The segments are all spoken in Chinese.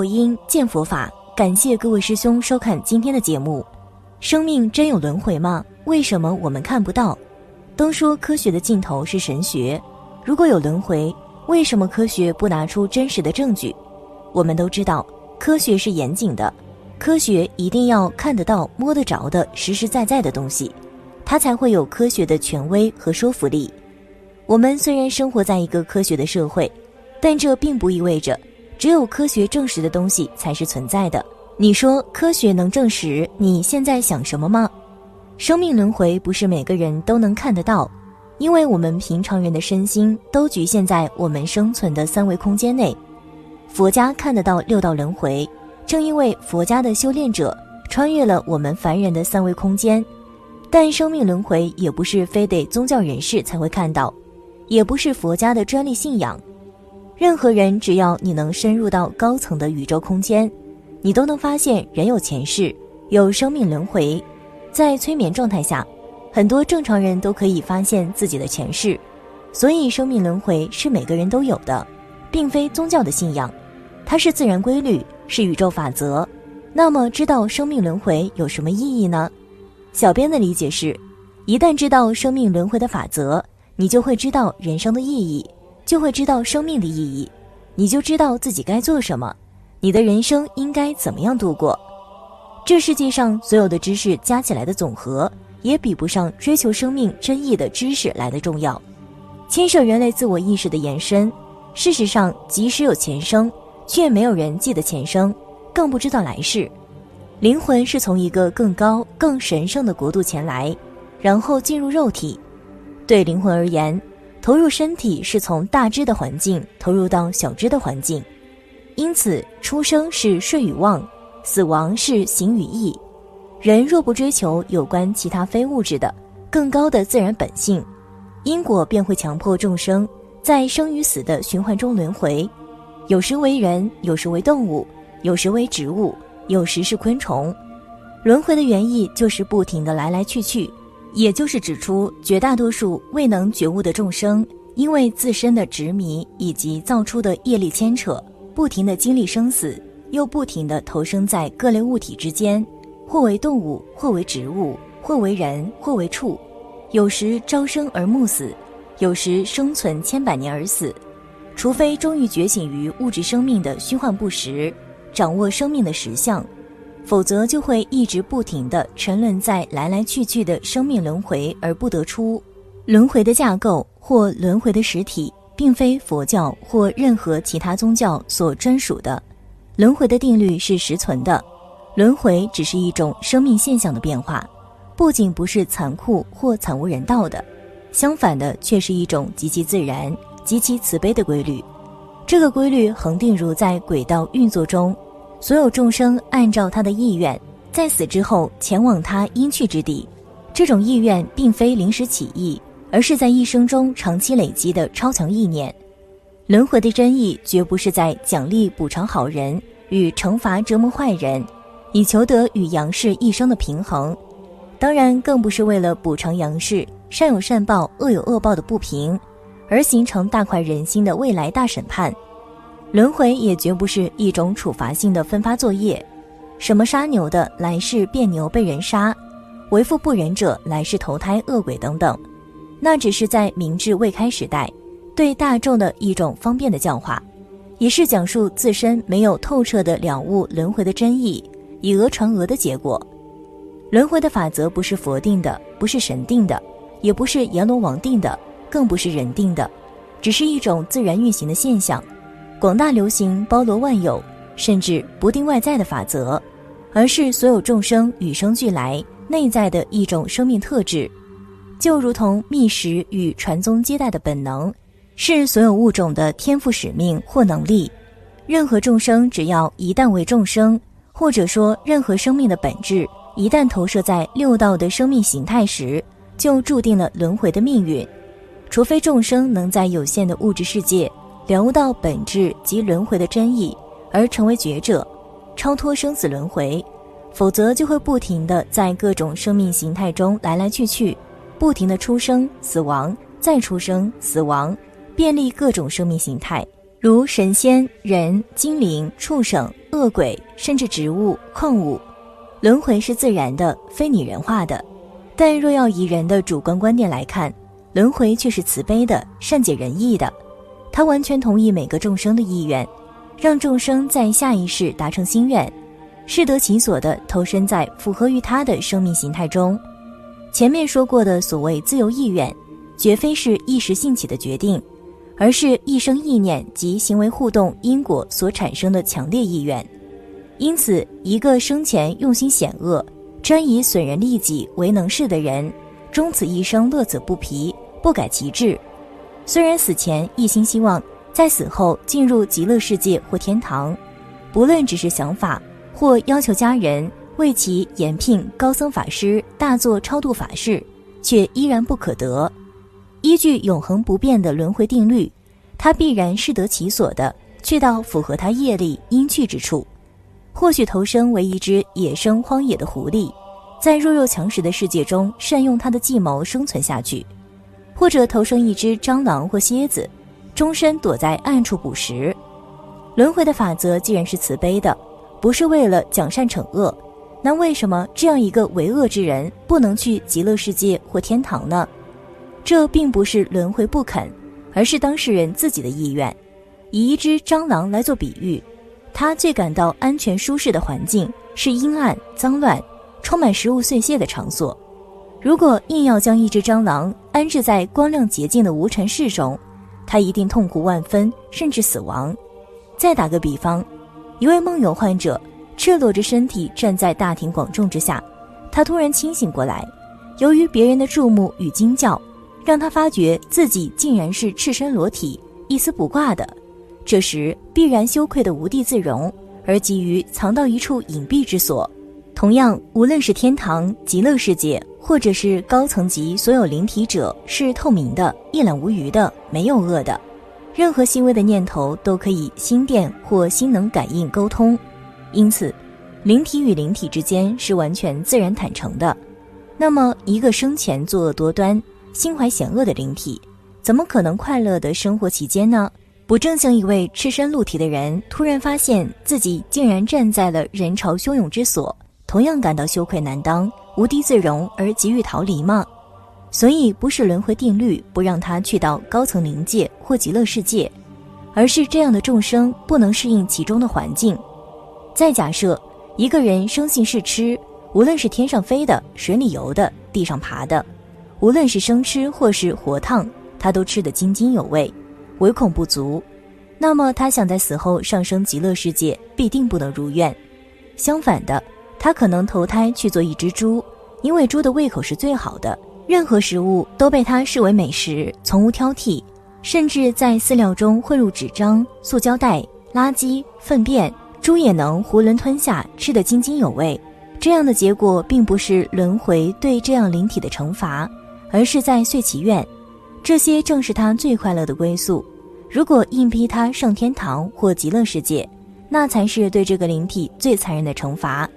佛音，见佛法。感谢各位师兄收看今天的节目。生命真有轮回吗？为什么我们看不到？都说科学的尽头是神学。如果有轮回，为什么科学不拿出真实的证据？我们都知道，科学是严谨的，科学一定要看得到、摸得着的实实在在的东西，它才会有科学的权威和说服力。我们虽然生活在一个科学的社会，但这并不意味着。只有科学证实的东西才是存在的。你说科学能证实你现在想什么吗？生命轮回不是每个人都能看得到，因为我们平常人的身心都局限在我们生存的三维空间内。佛家看得到六道轮回，正因为佛家的修炼者穿越了我们凡人的三维空间。但生命轮回也不是非得宗教人士才会看到，也不是佛家的专利信仰。任何人，只要你能深入到高层的宇宙空间，你都能发现人有前世，有生命轮回。在催眠状态下，很多正常人都可以发现自己的前世。所以，生命轮回是每个人都有的，并非宗教的信仰，它是自然规律，是宇宙法则。那么，知道生命轮回有什么意义呢？小编的理解是：一旦知道生命轮回的法则，你就会知道人生的意义。就会知道生命的意义，你就知道自己该做什么，你的人生应该怎么样度过。这世界上所有的知识加起来的总和，也比不上追求生命真意的知识来的重要。牵涉人类自我意识的延伸。事实上，即使有前生，却没有人记得前生，更不知道来世。灵魂是从一个更高、更神圣的国度前来，然后进入肉体。对灵魂而言。投入身体是从大知的环境投入到小知的环境，因此出生是睡与忘，死亡是行与义。人若不追求有关其他非物质的更高的自然本性，因果便会强迫众生在生与死的循环中轮回，有时为人，有时为动物，有时为植物，有时是昆虫。轮回的原意就是不停的来来去去。也就是指出，绝大多数未能觉悟的众生，因为自身的执迷以及造出的业力牵扯，不停的经历生死，又不停的投生在各类物体之间，或为动物，或为植物，或为人，或为畜，有时朝生而暮死，有时生存千百年而死，除非终于觉醒于物质生命的虚幻不实，掌握生命的实相。否则就会一直不停地沉沦在来来去去的生命轮回而不得出。轮回的架构或轮回的实体，并非佛教或任何其他宗教所专属的。轮回的定律是实存的，轮回只是一种生命现象的变化，不仅不是残酷或惨无人道的，相反的却是一种极其自然、极其慈悲的规律。这个规律恒定如在轨道运作中。所有众生按照他的意愿，在死之后前往他应去之地。这种意愿并非临时起意，而是在一生中长期累积的超强意念。轮回的真意绝不是在奖励补偿好人与惩罚折磨坏人，以求得与阳世一生的平衡。当然，更不是为了补偿阳世善有善报、恶有恶报的不平，而形成大快人心的未来大审判。轮回也绝不是一种处罚性的分发作业，什么杀牛的来世变牛被人杀，为富不仁者来世投胎恶鬼等等，那只是在明智未开时代，对大众的一种方便的教化，也是讲述自身没有透彻的了悟轮回的真意，以讹传讹的结果。轮回的法则不是佛定的，不是神定的，也不是阎罗王定的，更不是人定的，只是一种自然运行的现象。广大流行，包罗万有，甚至不定外在的法则。而是所有众生与生俱来内在的一种生命特质，就如同觅食与传宗接代的本能，是所有物种的天赋使命或能力。任何众生只要一旦为众生，或者说任何生命的本质一旦投射在六道的生命形态时，就注定了轮回的命运。除非众生能在有限的物质世界了悟到本质及轮回的真意，而成为觉者，超脱生死轮回，否则就会不停的在各种生命形态中来来去去，不停的出生、死亡、再出生、死亡，便利各种生命形态，如神仙、人、精灵、畜生、恶鬼，甚至植物、矿物。轮回是自然的，非拟人化的。但若要以人的主观观点来看，轮回却是慈悲的、善解人意的，他完全同意每个众生的意愿，让众生在下一世达成心愿，适得其所的投身在符合于他的生命形态中。前面说过的所谓自由意愿，绝非是一时兴起的决定，而是一生意念及行为互动因果所产生的强烈意愿。因此，一个生前用心险恶、专以损人利己为能事的人。终此一生乐此不疲，不改其志。虽然死前一心希望在死后进入极乐世界或天堂，不论只是想法或要求家人为其延聘高僧法师大做超度法事，却依然不可得。依据永恒不变的轮回定律，他必然适得其所的去到符合他业力应去之处，或许投生为一只野生荒野的狐狸。在弱肉强食的世界中，善用他的计谋生存下去，或者投生一只蟑螂或蝎子，终身躲在暗处捕食。轮回的法则既然是慈悲的，不是为了奖善惩恶，那为什么这样一个为恶之人不能去极乐世界或天堂呢？这并不是轮回不肯，而是当事人自己的意愿。以一只蟑螂来做比喻，他最感到安全舒适的环境是阴暗脏乱。充满食物碎屑的场所，如果硬要将一只蟑螂安置在光亮洁净的无尘室中，它一定痛苦万分，甚至死亡。再打个比方，一位梦游患者赤裸着身体站在大庭广众之下，他突然清醒过来，由于别人的注目与惊叫，让他发觉自己竟然是赤身裸体、一丝不挂的。这时必然羞愧的无地自容，而急于藏到一处隐蔽之所。同样，无论是天堂、极乐世界，或者是高层级所有灵体者，是透明的、一览无余的，没有恶的。任何细微的念头都可以心电或心能感应沟通，因此，灵体与灵体之间是完全自然坦诚的。那么，一个生前作恶多端、心怀险恶的灵体，怎么可能快乐的生活其间呢？不正像一位赤身露体的人，突然发现自己竟然站在了人潮汹涌之所？同样感到羞愧难当、无地自容而急于逃离吗？所以不是轮回定律不让他去到高层灵界或极乐世界，而是这样的众生不能适应其中的环境。再假设一个人生性是吃，无论是天上飞的、水里游的、地上爬的，无论是生吃或是活烫，他都吃得津津有味，唯恐不足。那么他想在死后上升极乐世界，必定不能如愿。相反的。他可能投胎去做一只猪，因为猪的胃口是最好的，任何食物都被他视为美食，从无挑剔，甚至在饲料中混入纸张、塑胶袋、垃圾、粪便，猪也能囫囵吞下，吃得津津有味。这样的结果并不是轮回对这样灵体的惩罚，而是在遂其愿。这些正是他最快乐的归宿。如果硬逼他上天堂或极乐世界，那才是对这个灵体最残忍的惩罚。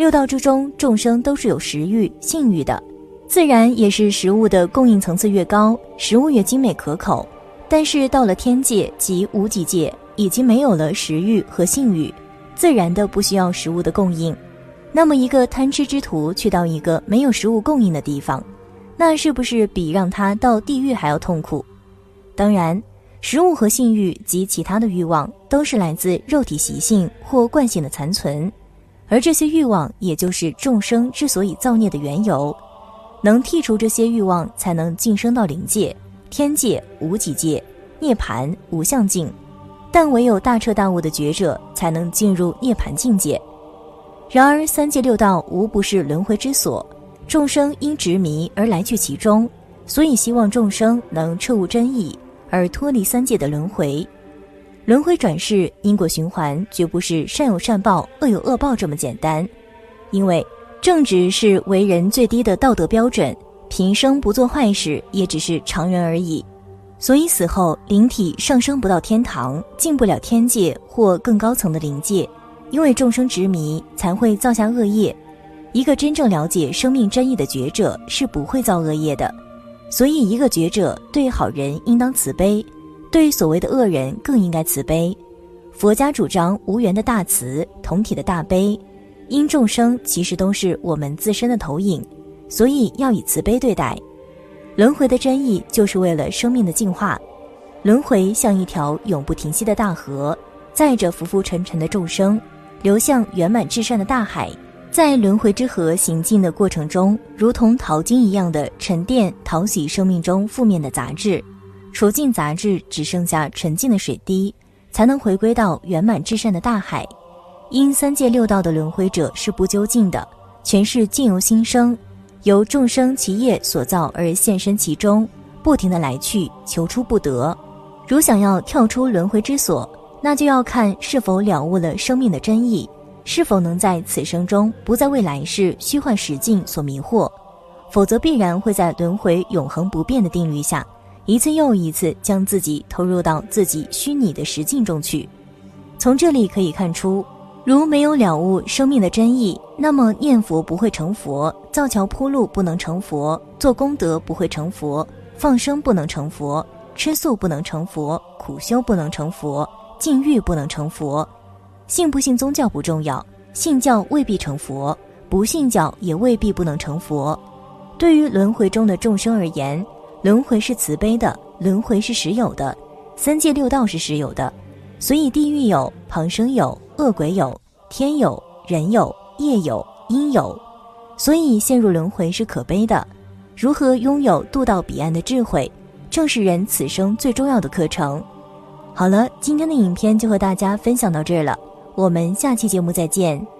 六道之中，众生都是有食欲、性欲的，自然也是食物的供应层次越高，食物越精美可口。但是到了天界及无极界，已经没有了食欲和性欲，自然的不需要食物的供应。那么，一个贪吃之徒去到一个没有食物供应的地方，那是不是比让他到地狱还要痛苦？当然，食物和性欲及其他的欲望，都是来自肉体习性或惯性的残存。而这些欲望，也就是众生之所以造孽的缘由，能剔除这些欲望，才能晋升到灵界、天界、无极界、涅槃、无相境。但唯有大彻大悟的觉者，才能进入涅槃境界。然而三界六道无不是轮回之所，众生因执迷而来去其中，所以希望众生能彻悟真意，而脱离三界的轮回。轮回转世、因果循环，绝不是善有善报、恶有恶报这么简单。因为正直是为人最低的道德标准，平生不做坏事也只是常人而已。所以死后灵体上升不到天堂，进不了天界或更高层的灵界，因为众生执迷才会造下恶业。一个真正了解生命真意的觉者是不会造恶业的。所以，一个觉者对好人应当慈悲。对所谓的恶人更应该慈悲。佛家主张无缘的大慈，同体的大悲。因众生其实都是我们自身的投影，所以要以慈悲对待。轮回的真意就是为了生命的净化。轮回像一条永不停息的大河，载着浮浮沉沉的众生，流向圆满至善的大海。在轮回之河行进的过程中，如同淘金一样的沉淀、淘洗生命中负面的杂质。除尽杂质，只剩下纯净的水滴，才能回归到圆满至善的大海。因三界六道的轮回者是不究竟的，全是境由心生，由众生其业所造而现身其中，不停的来去，求出不得。如想要跳出轮回之所，那就要看是否了悟了生命的真意，是否能在此生中不再为来世虚幻实境所迷惑，否则必然会在轮回永恒不变的定律下。一次又一次将自己投入到自己虚拟的实境中去，从这里可以看出，如没有了悟生命的真意，那么念佛不会成佛，造桥铺路不能成佛，做功德不会成佛，放生不能成佛，吃素不能成佛，苦修不能成佛，禁欲不能成佛。信不信宗教不重要，信教未必成佛，不信教也未必不能成佛。对于轮回中的众生而言。轮回是慈悲的，轮回是实有的，三界六道是实有的，所以地狱有，旁生有，恶鬼有，天有，人有，业有，因有，所以陷入轮回是可悲的。如何拥有渡到彼岸的智慧，正是人此生最重要的课程。好了，今天的影片就和大家分享到这儿了，我们下期节目再见。